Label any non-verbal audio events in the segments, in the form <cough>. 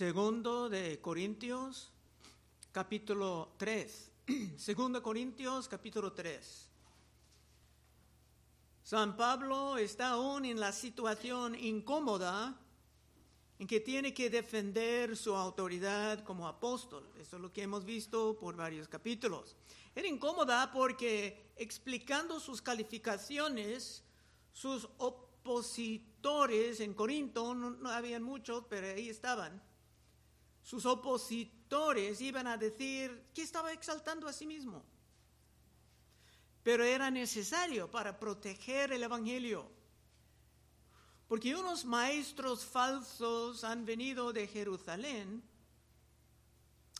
Segundo de Corintios, capítulo 3. <clears throat> Segundo Corintios, capítulo 3. San Pablo está aún en la situación incómoda en que tiene que defender su autoridad como apóstol. Eso es lo que hemos visto por varios capítulos. Era incómoda porque explicando sus calificaciones, sus opositores en Corinto, no, no habían muchos, pero ahí estaban, sus opositores iban a decir que estaba exaltando a sí mismo. Pero era necesario para proteger el Evangelio porque unos maestros falsos han venido de Jerusalén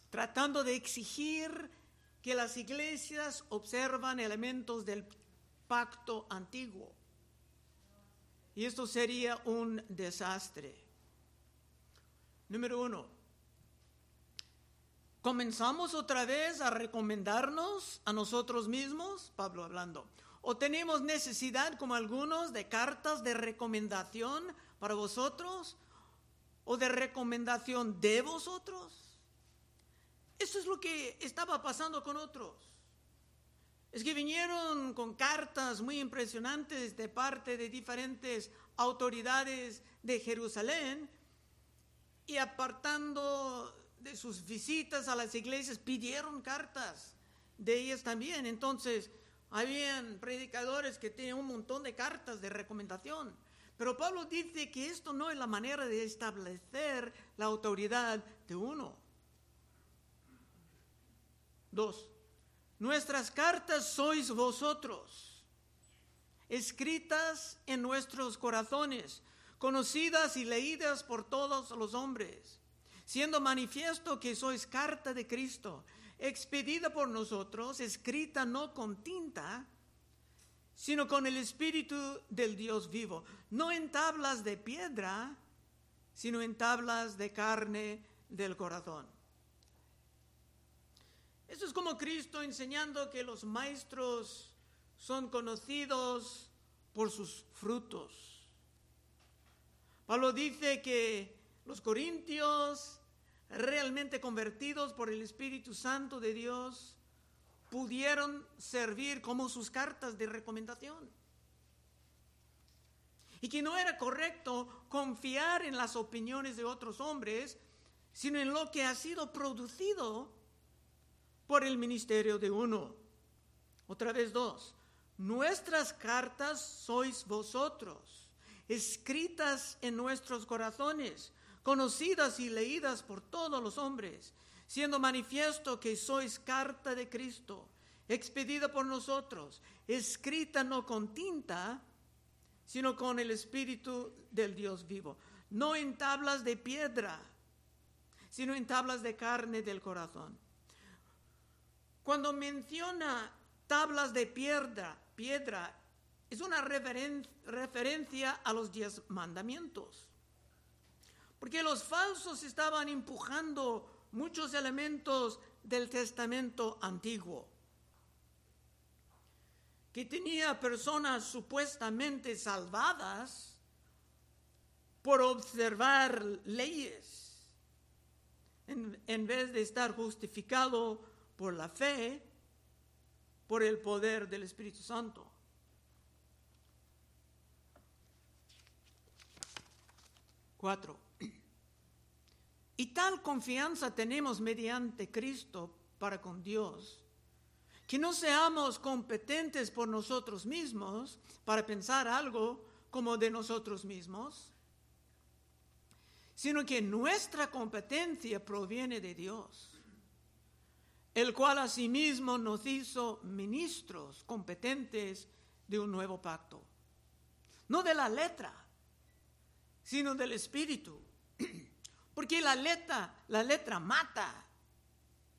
tratando de exigir que las iglesias observan elementos del pacto antiguo. Y esto sería un desastre. Número uno, comenzamos otra vez a recomendarnos a nosotros mismos, Pablo hablando. ¿O tenemos necesidad, como algunos, de cartas de recomendación para vosotros? ¿O de recomendación de vosotros? Eso es lo que estaba pasando con otros. Es que vinieron con cartas muy impresionantes de parte de diferentes autoridades de Jerusalén y apartando de sus visitas a las iglesias pidieron cartas de ellas también. Entonces, habían predicadores que tienen un montón de cartas de recomendación. Pero Pablo dice que esto no es la manera de establecer la autoridad de uno. Dos, nuestras cartas sois vosotros, escritas en nuestros corazones, conocidas y leídas por todos los hombres, siendo manifiesto que sois carta de Cristo expedida por nosotros, escrita no con tinta, sino con el Espíritu del Dios vivo, no en tablas de piedra, sino en tablas de carne del corazón. Esto es como Cristo enseñando que los maestros son conocidos por sus frutos. Pablo dice que los corintios realmente convertidos por el Espíritu Santo de Dios, pudieron servir como sus cartas de recomendación. Y que no era correcto confiar en las opiniones de otros hombres, sino en lo que ha sido producido por el ministerio de uno. Otra vez dos. Nuestras cartas sois vosotros, escritas en nuestros corazones conocidas y leídas por todos los hombres, siendo manifiesto que sois carta de Cristo, expedida por nosotros, escrita no con tinta, sino con el Espíritu del Dios vivo, no en tablas de piedra, sino en tablas de carne del corazón. Cuando menciona tablas de piedra, piedra es una referencia a los diez mandamientos. Porque los falsos estaban empujando muchos elementos del Testamento antiguo, que tenía personas supuestamente salvadas por observar leyes, en, vez de estar justificado por la fe, por el poder del Espíritu Santo. Cuatro. Y tal confianza tenemos mediante Cristo para con Dios, que no seamos competentes por nosotros mismos para pensar algo como de nosotros mismos, sino que nuestra competencia proviene de Dios, el cual asimismo nos hizo ministros competentes de un nuevo pacto, no de la letra, sino del espíritu porque la letra, la letra mata,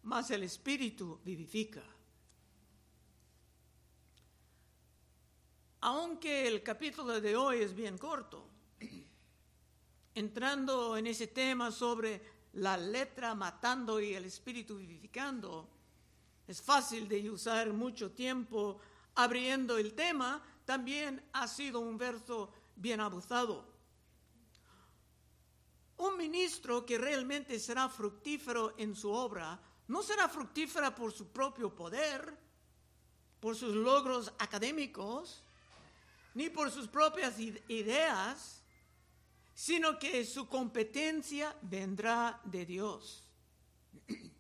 mas el espíritu vivifica. Aunque el capítulo de hoy es bien corto, entrando en ese tema sobre la letra matando y el espíritu vivificando, es fácil de usar mucho tiempo abriendo el tema, también ha sido un verso bien abusado. Un ministro que realmente será fructífero en su obra no será fructífera por su propio poder, por sus logros académicos, ni por sus propias ideas, sino que su competencia vendrá de Dios. <clears throat>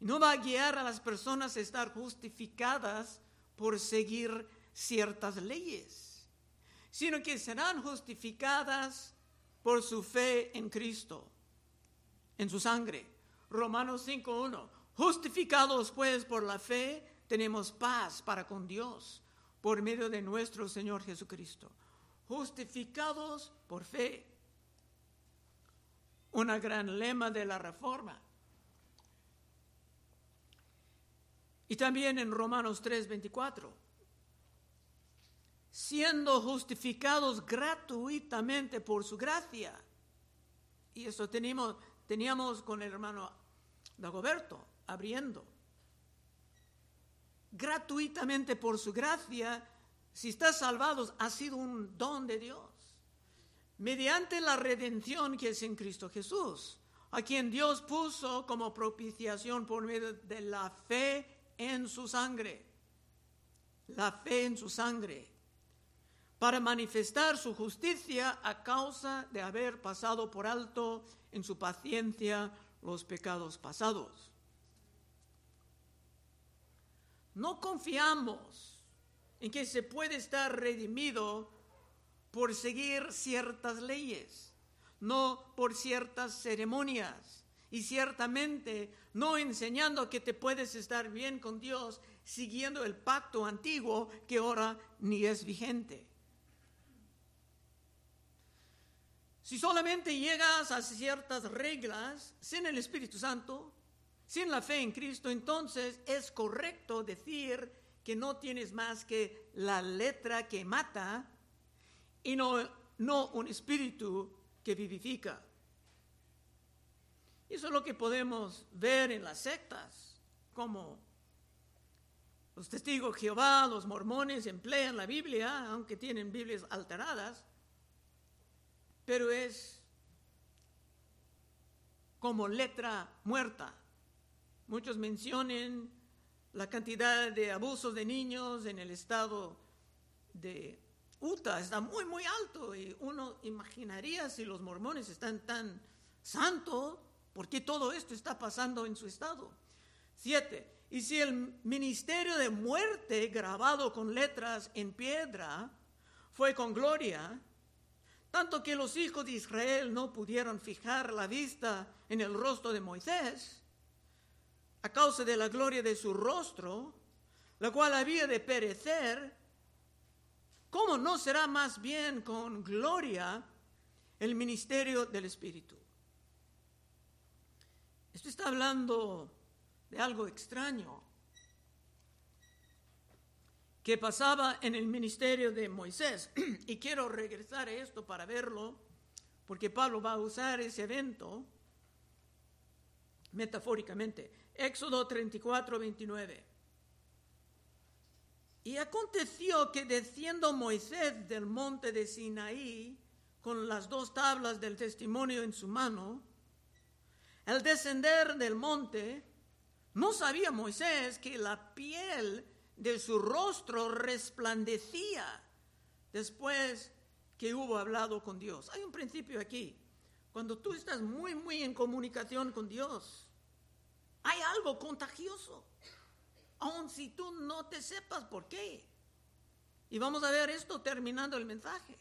No va a guiar a las personas a estar justificadas por seguir ciertas leyes, sino que serán justificadas por su fe en Cristo, en su sangre. Romanos 5.1. Justificados pues por la fe, tenemos paz para con Dios por medio de nuestro Señor Jesucristo. Justificados por fe. Una gran lema de la reforma. Y también en Romanos 3:24 siendo justificados gratuitamente por su gracia. Y eso teníamos, teníamos con el hermano Dagoberto abriendo. Gratuitamente por su gracia, si estás salvados, ha sido un don de Dios. Mediante la redención que es en Cristo Jesús, a quien Dios puso como propiciación por medio de la fe en su sangre. La fe en su sangre para manifestar su justicia a causa de haber pasado por alto en su paciencia los pecados pasados. No confiamos en que se puede estar redimido por seguir ciertas leyes, no por ciertas ceremonias, y ciertamente no enseñando que te puedes estar bien con Dios siguiendo el pacto antiguo que ahora ni es vigente. Si solamente llegas a ciertas reglas sin el Espíritu Santo, sin la fe en Cristo, entonces es correcto decir que no tienes más que la letra que mata y no, no un espíritu que vivifica. Eso es lo que podemos ver en las sectas, como los testigos de Jehová, los mormones emplean la Biblia, aunque tienen Biblias alteradas, pero es como letra muerta. Muchos mencionan la cantidad de abusos de niños en el estado de Utah, está muy, muy alto y uno imaginaría si los mormones están tan santos, ¿por qué todo esto está pasando en su estado? Siete, y si el ministerio de muerte grabado con letras en piedra fue con gloria, tanto que los hijos de Israel no pudieron fijar la vista en el rostro de Moisés, a causa de la gloria de su rostro, la cual había de perecer, ¿cómo no será más bien con gloria el ministerio del Espíritu? Esto está hablando de algo extraño que pasaba en el ministerio de Moisés. <clears throat> y quiero regresar a esto para verlo, porque Pablo va a usar ese evento metafóricamente. Éxodo 34, 29. Y aconteció que desciendo Moisés del monte de Sinaí con las dos tablas del testimonio en su mano, al descender del monte, no sabía Moisés que la piel de su rostro resplandecía después que hubo hablado con Dios. Hay un principio aquí. Cuando tú estás muy, muy en comunicación con Dios, hay algo contagioso, aun si tú no te sepas por qué. Y vamos a ver esto terminando el mensaje.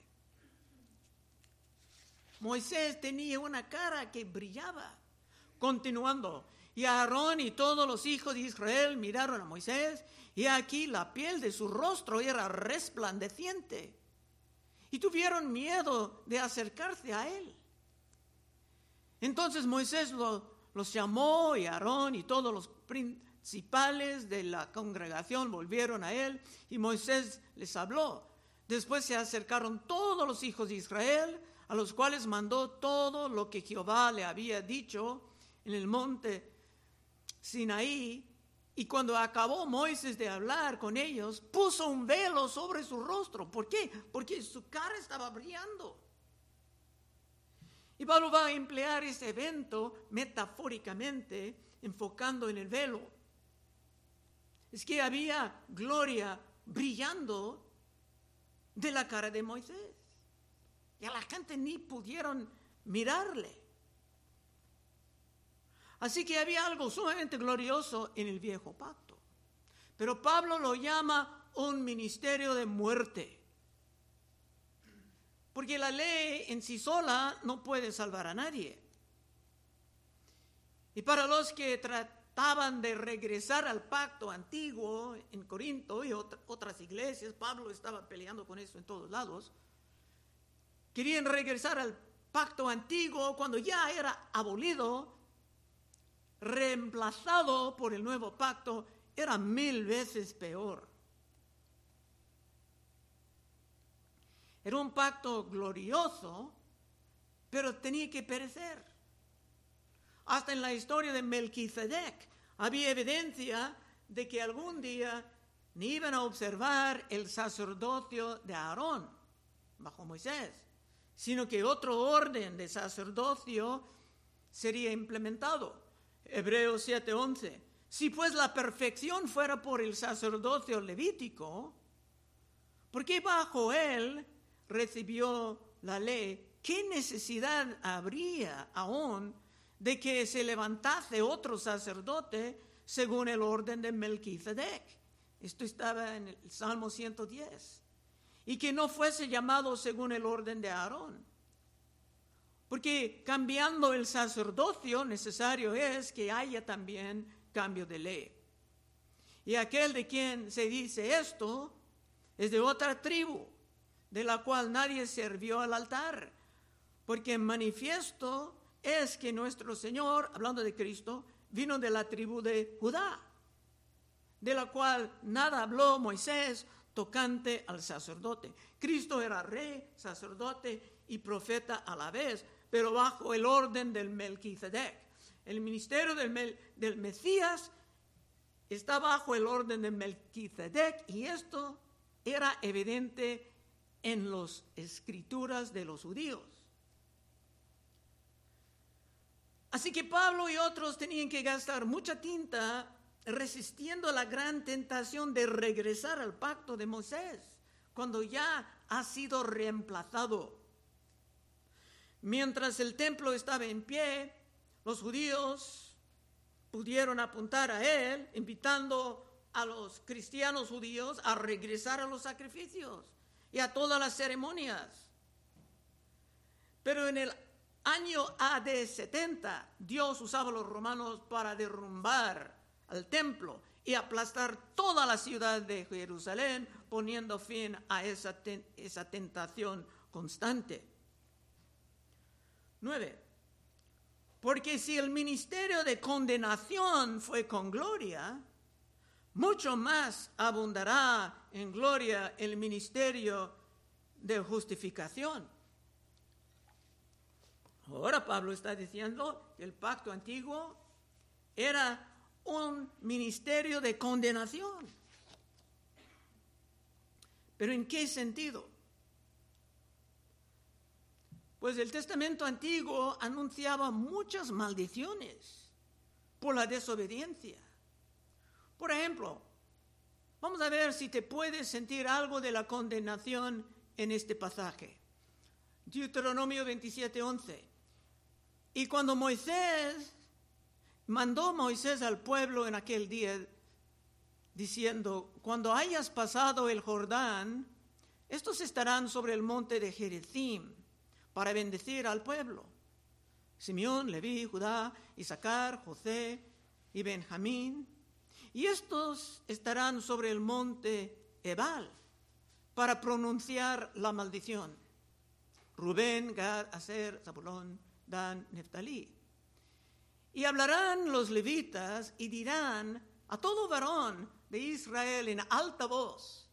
Moisés tenía una cara que brillaba. Continuando, y Aarón y todos los hijos de Israel miraron a Moisés y aquí la piel de su rostro era resplandeciente y tuvieron miedo de acercarse a él. Entonces Moisés los llamó y Aarón y todos los principales de la congregación volvieron a él y Moisés les habló. Después se acercaron todos los hijos de Israel, a los cuales mandó todo lo que Jehová le había dicho en el monte Sinaí, y cuando acabó Moisés de hablar con ellos, puso un velo sobre su rostro. ¿Por qué? Porque su cara estaba brillando. Y Pablo va a emplear ese evento metafóricamente, enfocando en el velo. Es que había gloria brillando de la cara de Moisés. Y a la gente ni pudieron mirarle. Así que había algo sumamente glorioso en el viejo pacto. Pero Pablo lo llama un ministerio de muerte. Porque la ley en sí sola no puede salvar a nadie. Y para los que trataban de regresar al pacto antiguo en Corinto y otras iglesias, Pablo estaba peleando con eso en todos lados, querían regresar al pacto antiguo cuando ya era abolido, reemplazado por el nuevo pacto, era mil veces peor. Era un pacto glorioso, pero tenía que perecer. Hasta en la historia de Melquisedec había evidencia de que algún día ni iban a observar el sacerdocio de Aarón bajo Moisés, sino que otro orden de sacerdocio sería implementado. Hebreos 7:11. Si pues la perfección fuera por el sacerdocio levítico, ¿por qué bajo él recibió la ley, ¿qué necesidad habría aún de que se levantase otro sacerdote según el orden de Melquisedec? Esto estaba en el Salmo 110. Y que no fuese llamado según el orden de Aarón. Porque cambiando el sacerdocio necesario es que haya también cambio de ley. Y aquel de quien se dice esto es de otra tribu de la cual nadie sirvió al altar, porque manifiesto es que nuestro Señor, hablando de Cristo, vino de la tribu de Judá, de la cual nada habló Moisés tocante al sacerdote. Cristo era rey, sacerdote y profeta a la vez, pero bajo el orden del Melquisedec. El ministerio del, del Mesías está bajo el orden del Melquisedec y esto era evidente en las escrituras de los judíos. Así que Pablo y otros tenían que gastar mucha tinta resistiendo la gran tentación de regresar al pacto de Moisés, cuando ya ha sido reemplazado. Mientras el templo estaba en pie, los judíos pudieron apuntar a él, invitando a los cristianos judíos a regresar a los sacrificios y a todas las ceremonias. Pero en el año AD 70, Dios usaba a los romanos para derrumbar al templo y aplastar toda la ciudad de Jerusalén, poniendo fin a esa, esa tentación constante. 9. Porque si el ministerio de condenación fue con gloria, mucho más abundará en gloria el ministerio de justificación. Ahora Pablo está diciendo que el pacto antiguo era un ministerio de condenación. ¿Pero en qué sentido? Pues el testamento antiguo anunciaba muchas maldiciones por la desobediencia. Por ejemplo, vamos a ver si te puedes sentir algo de la condenación en este pasaje. Deuteronomio 27:11. Y cuando Moisés mandó Moisés al pueblo en aquel día diciendo, cuando hayas pasado el Jordán, estos estarán sobre el monte de Jerezim para bendecir al pueblo. Simeón, Leví, Judá, Isaacar, José y Benjamín y estos estarán sobre el monte Ebal para pronunciar la maldición. Rubén, Gad, Aser, Zabulón, Dan, Neftalí. Y hablarán los levitas y dirán a todo varón de Israel en alta voz,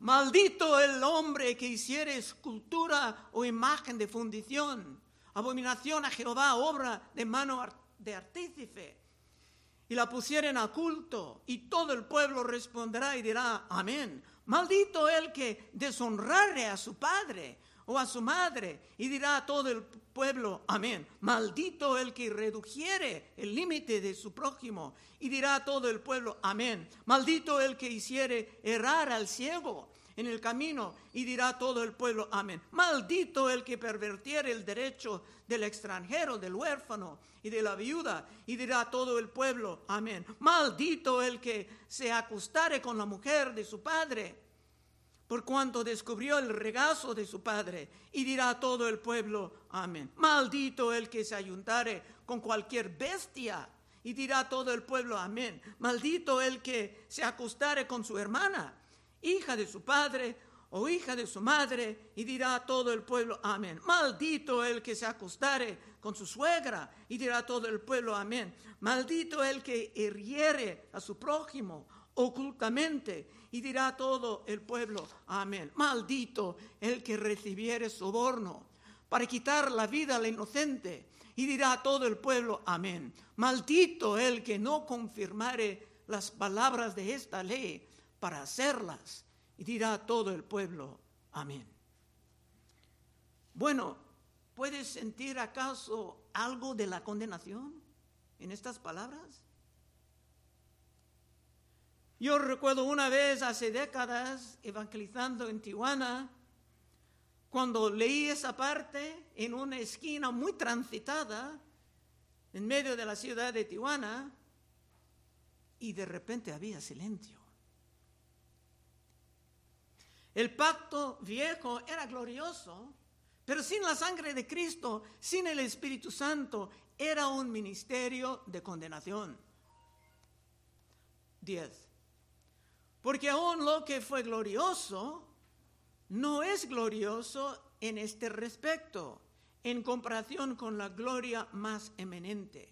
maldito el hombre que hiciere escultura o imagen de fundición, abominación a Jehová, obra de mano de artífice y la pusieren a culto, y todo el pueblo responderá y dirá, amén. Maldito el que deshonrare a su padre, o a su madre, y dirá a todo el pueblo, amén. Maldito el que redujere el límite de su prójimo, y dirá a todo el pueblo, amén. Maldito el que hiciere errar al ciego en el camino, y dirá a todo el pueblo, amén. Maldito el que pervertiere el derecho del extranjero, del huérfano y de la viuda, y dirá a todo el pueblo, amén. Maldito el que se acostare con la mujer de su padre por cuanto descubrió el regazo de su padre, y dirá a todo el pueblo, amén. Maldito el que se ayuntare con cualquier bestia, y dirá a todo el pueblo, amén. Maldito el que se acostare con su hermana, hija de su padre o hija de su madre, y dirá a todo el pueblo, amén. Maldito el que se acostare con su suegra, y dirá a todo el pueblo, amén. Maldito el que hiriere a su prójimo ocultamente y dirá todo el pueblo, amén. Maldito el que recibiere soborno para quitar la vida al inocente y dirá todo el pueblo, amén. Maldito el que no confirmare las palabras de esta ley para hacerlas y dirá todo el pueblo, amén. Bueno, ¿puedes sentir acaso algo de la condenación en estas palabras? Yo recuerdo una vez hace décadas evangelizando en Tijuana, cuando leí esa parte en una esquina muy transitada en medio de la ciudad de Tijuana y de repente había silencio. El pacto viejo era glorioso, pero sin la sangre de Cristo, sin el Espíritu Santo, era un ministerio de condenación. 10. Porque aún lo que fue glorioso no es glorioso en este respecto, en comparación con la gloria más eminente.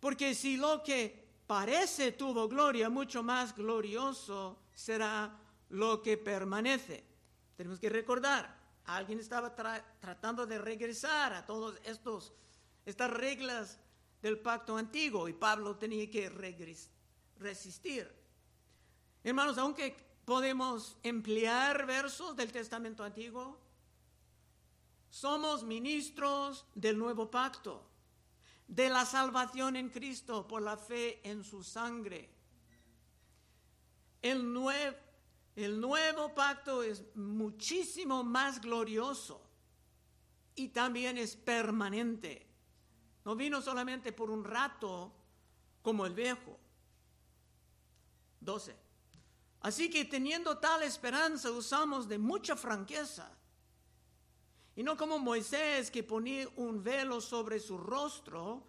Porque si lo que parece tuvo gloria, mucho más glorioso será lo que permanece. Tenemos que recordar, alguien estaba tratando de regresar a todas estas reglas del pacto antiguo y Pablo tenía que resistir. Hermanos, aunque podemos emplear versos del Testamento Antiguo, somos ministros del nuevo pacto, de la salvación en Cristo por la fe en su sangre. El, el nuevo pacto es muchísimo más glorioso y también es permanente. No vino solamente por un rato como el viejo. 12. Así que teniendo tal esperanza usamos de mucha franqueza. Y no como Moisés que ponía un velo sobre su rostro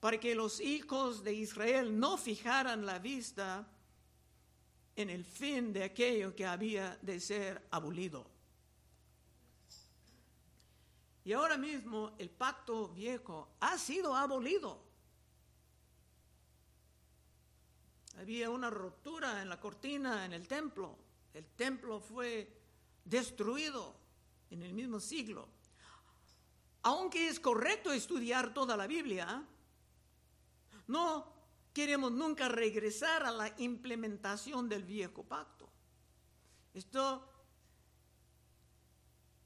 para que los hijos de Israel no fijaran la vista en el fin de aquello que había de ser abolido. Y ahora mismo el pacto viejo ha sido abolido. Había una ruptura en la cortina en el templo. El templo fue destruido en el mismo siglo. Aunque es correcto estudiar toda la Biblia, no queremos nunca regresar a la implementación del viejo pacto. Esto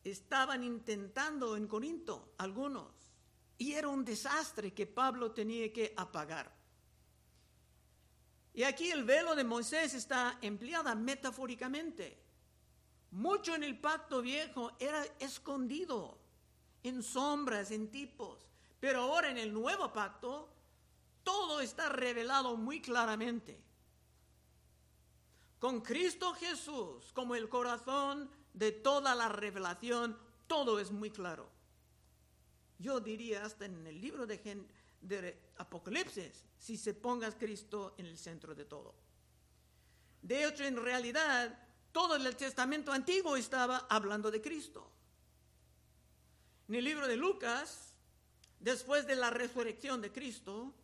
estaban intentando en Corinto algunos y era un desastre que Pablo tenía que apagar. Y aquí el velo de Moisés está empleada metafóricamente. Mucho en el pacto viejo era escondido, en sombras, en tipos. Pero ahora en el nuevo pacto, todo está revelado muy claramente. Con Cristo Jesús como el corazón de toda la revelación, todo es muy claro. Yo diría hasta en el libro de, de Apocalipsis, si se ponga Cristo en el centro de todo. De hecho, en realidad, todo el Testamento antiguo estaba hablando de Cristo. En el libro de Lucas, después de la resurrección de Cristo,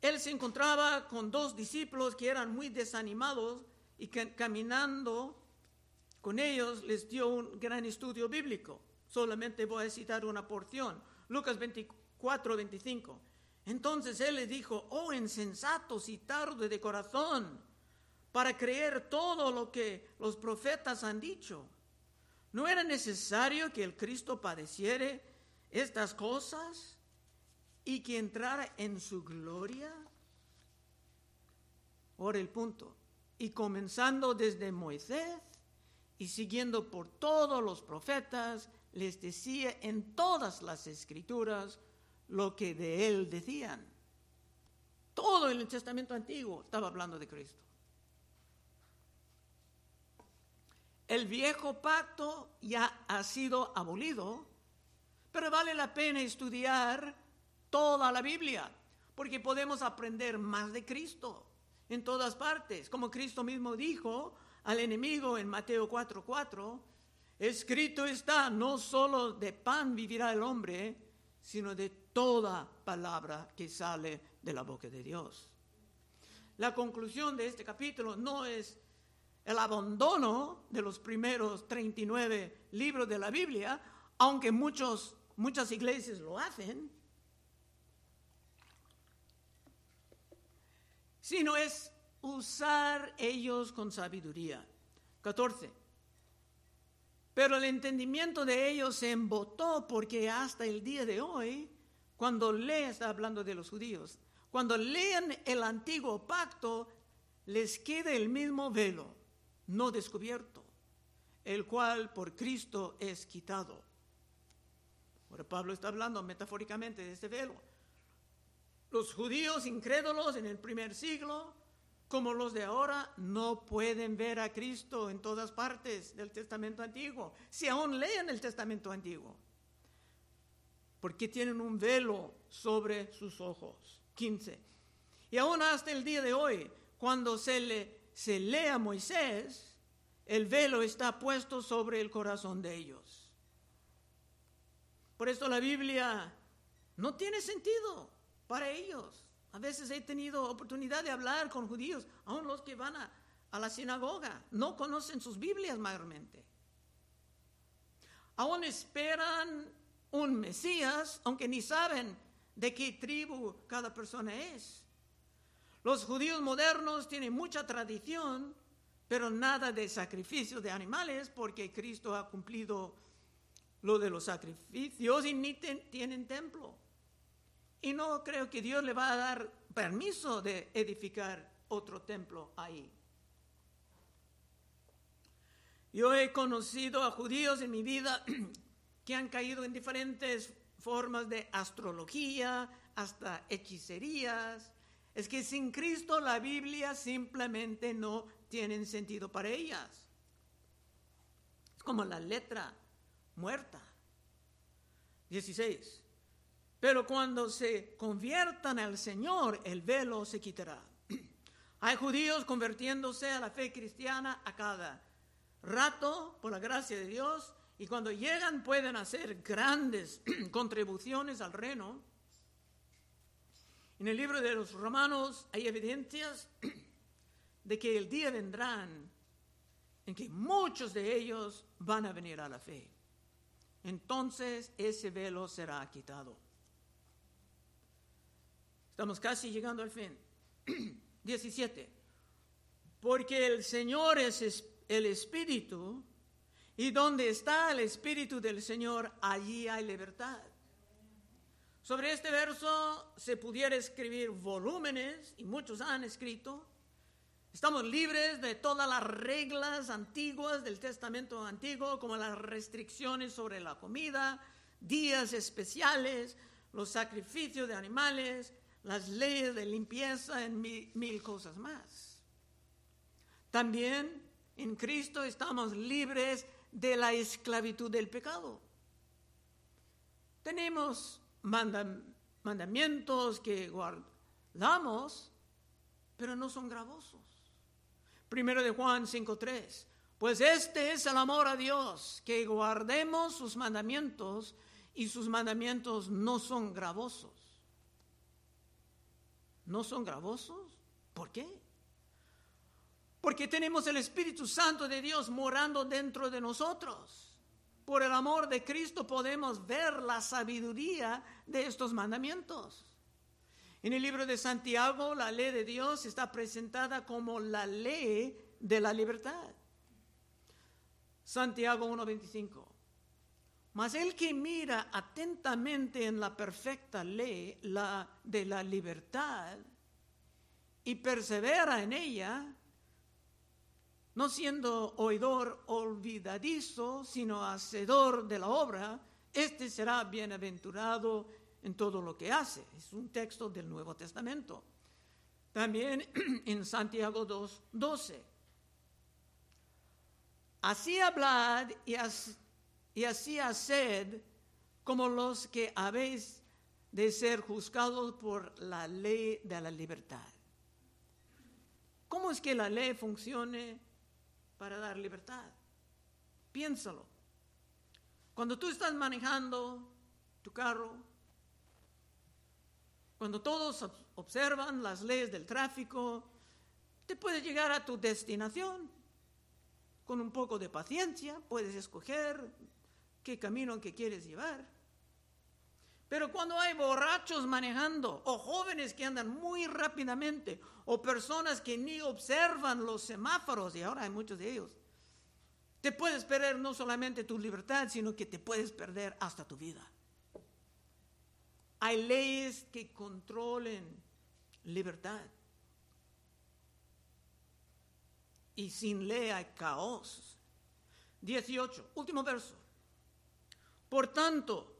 él se encontraba con dos discípulos que eran muy desanimados y caminando con ellos les dio un gran estudio bíblico. Solamente voy a citar una porción. Lucas 24 4:25. Entonces él le dijo, oh insensatos y tarde de corazón, para creer todo lo que los profetas han dicho. ¿No era necesario que el Cristo padeciere estas cosas y que entrara en su gloria? Ahora el punto. Y comenzando desde Moisés y siguiendo por todos los profetas, les decía en todas las escrituras lo que de él decían. Todo el Testamento antiguo estaba hablando de Cristo. El viejo pacto ya ha sido abolido, pero vale la pena estudiar toda la Biblia, porque podemos aprender más de Cristo en todas partes. Como Cristo mismo dijo al enemigo en Mateo 4:4, escrito está, no solo de pan vivirá el hombre, sino de toda palabra que sale de la boca de Dios. La conclusión de este capítulo no es el abandono de los primeros 39 libros de la Biblia, aunque muchos, muchas iglesias lo hacen, sino es usar ellos con sabiduría. 14. Pero el entendimiento de ellos se embotó porque hasta el día de hoy, cuando lee, está hablando de los judíos, cuando leen el antiguo pacto, les queda el mismo velo no descubierto, el cual por Cristo es quitado. Ahora Pablo está hablando metafóricamente de este velo. Los judíos incrédulos en el primer siglo, como los de ahora, no pueden ver a Cristo en todas partes del Testamento antiguo, si aún leen el Testamento antiguo, porque tienen un velo sobre sus ojos. 15. Y aún hasta el día de hoy, cuando se le se lee a Moisés, el velo está puesto sobre el corazón de ellos. Por esto la Biblia no tiene sentido para ellos. A veces he tenido oportunidad de hablar con judíos, aun los que van a, a la sinagoga, no conocen sus Biblias mayormente. Aún esperan un Mesías, aunque ni saben de qué tribu cada persona es. Los judíos modernos tienen mucha tradición, pero nada de sacrificio de animales porque Cristo ha cumplido lo de los sacrificios y ni tienen templo. Y no creo que Dios le va a dar permiso de edificar otro templo ahí. Yo he conocido a judíos en mi vida que han caído en diferentes formas de astrología, hasta hechicerías, es que sin Cristo la Biblia simplemente no tiene sentido para ellas. Es como la letra muerta. 16. Pero cuando se conviertan al Señor, el velo se quitará. <clears throat> Hay judíos convirtiéndose a la fe cristiana a cada rato por la gracia de Dios y cuando llegan pueden hacer grandes <clears throat> contribuciones al reino en el libro de los romanos hay evidencias <clears throat> de que el día vendrán en que muchos de ellos van a venir a la fe. Entonces ese velo será quitado. Estamos casi llegando al fin. <clears throat> 17. Porque el Señor es el Espíritu y donde está el Espíritu del Señor, allí hay libertad. Sobre este verso se pudiera escribir volúmenes, y muchos han escrito. Estamos libres de todas las reglas antiguas del Testamento antiguo, como las restricciones sobre la comida, días especiales, los sacrificios de animales, las leyes de limpieza, en mil, mil cosas más. También en Cristo estamos libres de la esclavitud del pecado. Tenemos mandamientos que guardamos, pero no son gravosos. Primero de Juan 5.3. Pues este es el amor a Dios, que guardemos sus mandamientos y sus mandamientos no son gravosos. ¿No son gravosos? ¿Por qué? Porque tenemos el Espíritu Santo de Dios morando dentro de nosotros. Por el amor de Cristo podemos ver la sabiduría de estos mandamientos. En el libro de Santiago, la ley de Dios está presentada como la ley de la libertad. Santiago 1.25. Mas el que mira atentamente en la perfecta ley la, de la libertad y persevera en ella, no siendo oidor olvidadizo, sino hacedor de la obra, este será bienaventurado en todo lo que hace. Es un texto del Nuevo Testamento. También <clears throat> en Santiago 2, 12. Así hablad y, y así haced como los que habéis de ser juzgados por la ley de la libertad. ¿Cómo es que la ley funcione para dar libertad? Piénsalo. Cuando tú estás manejando tu carro, cuando todos observan las leyes del tráfico, te puedes llegar a tu destinación con un poco de paciencia, puedes escoger qué camino que quieres llevar. Pero cuando hay borrachos manejando, o jóvenes que andan muy rápidamente, o personas que ni observan los semáforos, y ahora hay muchos de ellos, te puedes perder no solamente tu libertad, sino que te puedes perder hasta tu vida. Hay leyes que controlen libertad. Y sin ley hay caos. 18, último verso. Por tanto,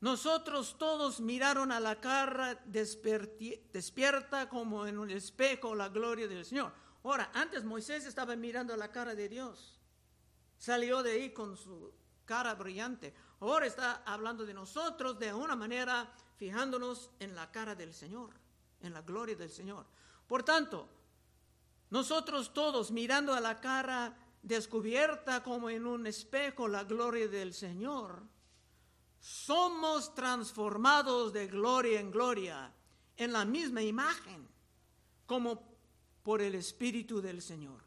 nosotros todos miraron a la cara despierta como en un espejo la gloria del Señor. Ahora, antes Moisés estaba mirando a la cara de Dios. Salió de ahí con su cara brillante. Ahora está hablando de nosotros de una manera fijándonos en la cara del Señor, en la gloria del Señor. Por tanto, nosotros todos mirando a la cara descubierta como en un espejo la gloria del Señor, somos transformados de gloria en gloria en la misma imagen como por el Espíritu del Señor.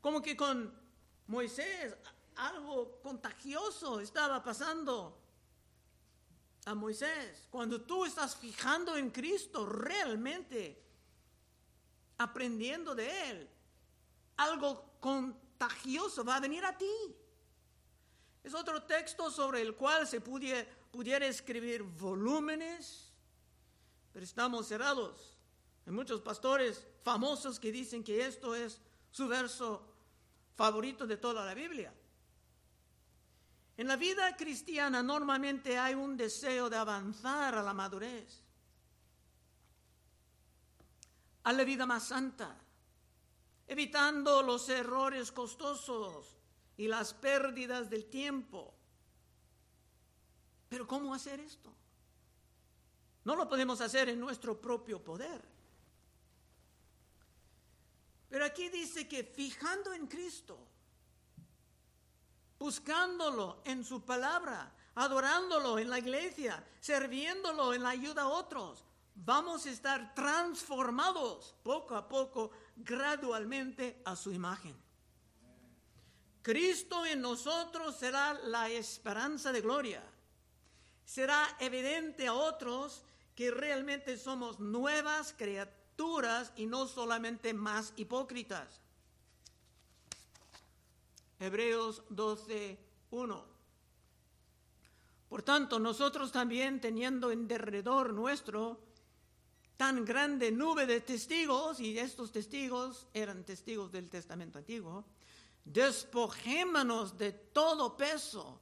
Como que con Moisés, algo contagioso estaba pasando a Moisés. Cuando tú estás fijando en Cristo, realmente aprendiendo de Él, algo contagioso va a venir a ti. Es otro texto sobre el cual se pudiera, escribir volúmenes, pero estamos cerrados. Hay muchos pastores famosos que dicen que esto es su verso favorito de toda la Biblia. En la vida cristiana normalmente hay un deseo de avanzar a la madurez, a la vida más santa, evitando los errores costosos y las pérdidas del tiempo. Pero ¿cómo hacer esto? No lo podemos hacer en nuestro propio poder. Pero aquí dice que fijando en Cristo, buscándolo en su palabra, adorándolo en la iglesia, sirviéndolo en la ayuda a otros, vamos a estar transformados poco a poco, gradualmente a su imagen. Cristo en nosotros será la esperanza de gloria. Será evidente a otros que realmente somos nuevas criaturas y no solamente más hipócritas. Hebreos 12, 1. Por tanto, nosotros también teniendo en derredor nuestro tan grande nube de testigos, y estos testigos eran testigos del Testamento Antiguo, despojémonos de todo peso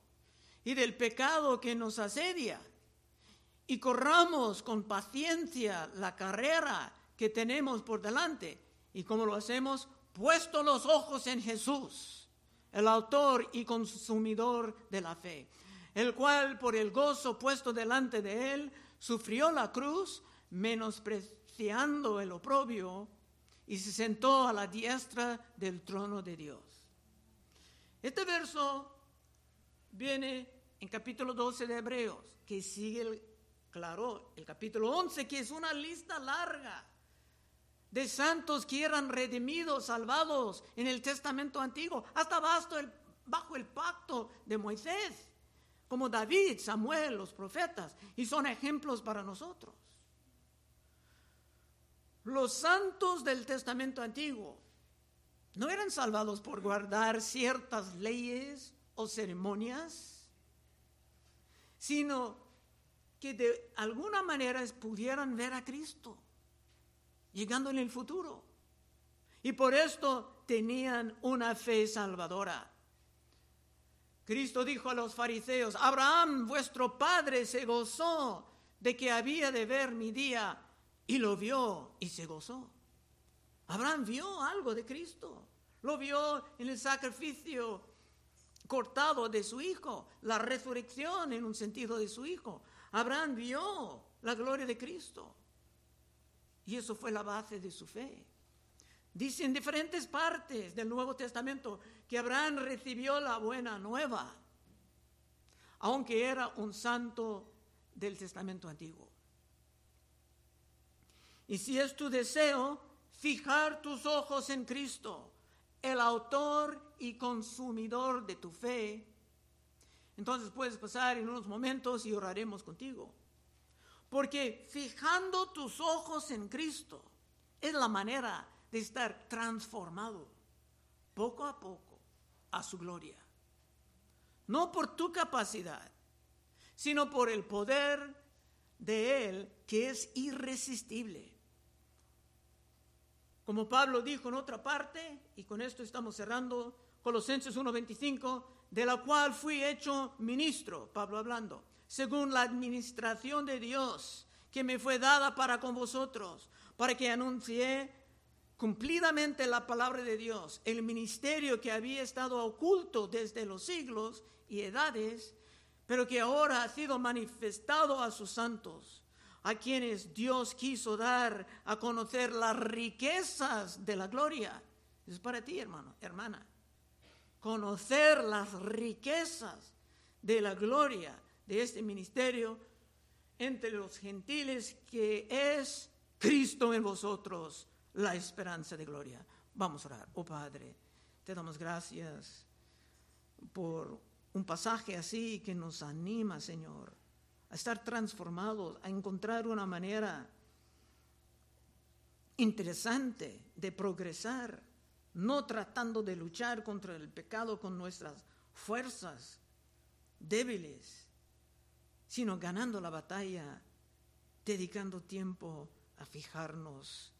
y del pecado que nos asedia, y corramos con paciencia la carrera que tenemos por delante. ¿Y cómo lo hacemos? Puesto los ojos en Jesús, el autor y consumidor de la fe, el cual por el gozo puesto delante de él sufrió la cruz, menospreciando el oprobio, y se sentó a la diestra del trono de Dios. Este verso viene en capítulo 12 de Hebreos, que sigue, el, claro, el capítulo 11, que es una lista larga de santos que eran redimidos, salvados en el Testamento Antiguo, hasta bajo el, bajo el pacto de Moisés, como David, Samuel, los profetas, y son ejemplos para nosotros. Los santos del Testamento Antiguo no eran salvados por guardar ciertas leyes o ceremonias, sino que de alguna manera pudieran ver a Cristo llegando en el futuro. Y por esto tenían una fe salvadora. Cristo dijo a los fariseos, Abraham, vuestro padre, se gozó de que había de ver mi día y lo vio y se gozó. Abraham vio algo de Cristo, lo vio en el sacrificio cortado de su hijo, la resurrección en un sentido de su hijo. Abraham vio la gloria de Cristo y eso fue la base de su fe. Dice en diferentes partes del Nuevo Testamento que Abraham recibió la buena nueva, aunque era un santo del Testamento antiguo. Y si es tu deseo fijar tus ojos en Cristo, el autor y consumidor de tu fe, entonces puedes pasar en unos momentos y oraremos contigo. Porque fijando tus ojos en Cristo es la manera de estar transformado poco a poco a su gloria. No por tu capacidad, sino por el poder de Él que es irresistible. Como Pablo dijo en otra parte, y con esto estamos cerrando, Colosenses 1:25, de la cual fui hecho ministro, Pablo hablando, según la administración de Dios que me fue dada para con vosotros, para que anuncie cumplidamente la palabra de Dios, el ministerio que había estado oculto desde los siglos y edades, pero que ahora ha sido manifestado a sus santos, a quienes Dios quiso dar a conocer las riquezas de la gloria. Es para ti, hermano, hermana. Conocer las riquezas de la gloria de este ministerio entre los gentiles que es Cristo en vosotros la esperanza de gloria. Vamos a orar. Oh Padre, te damos gracias por un pasaje así que nos anima, Señor, a estar transformados, a encontrar una manera interesante de progresar, no tratando de luchar contra el pecado con nuestras fuerzas débiles, sino ganando la batalla, dedicando tiempo a fijarnos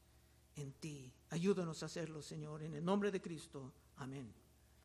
en ti. Ayúdanos a hacerlo, Señor, en el nombre de Cristo. Amén.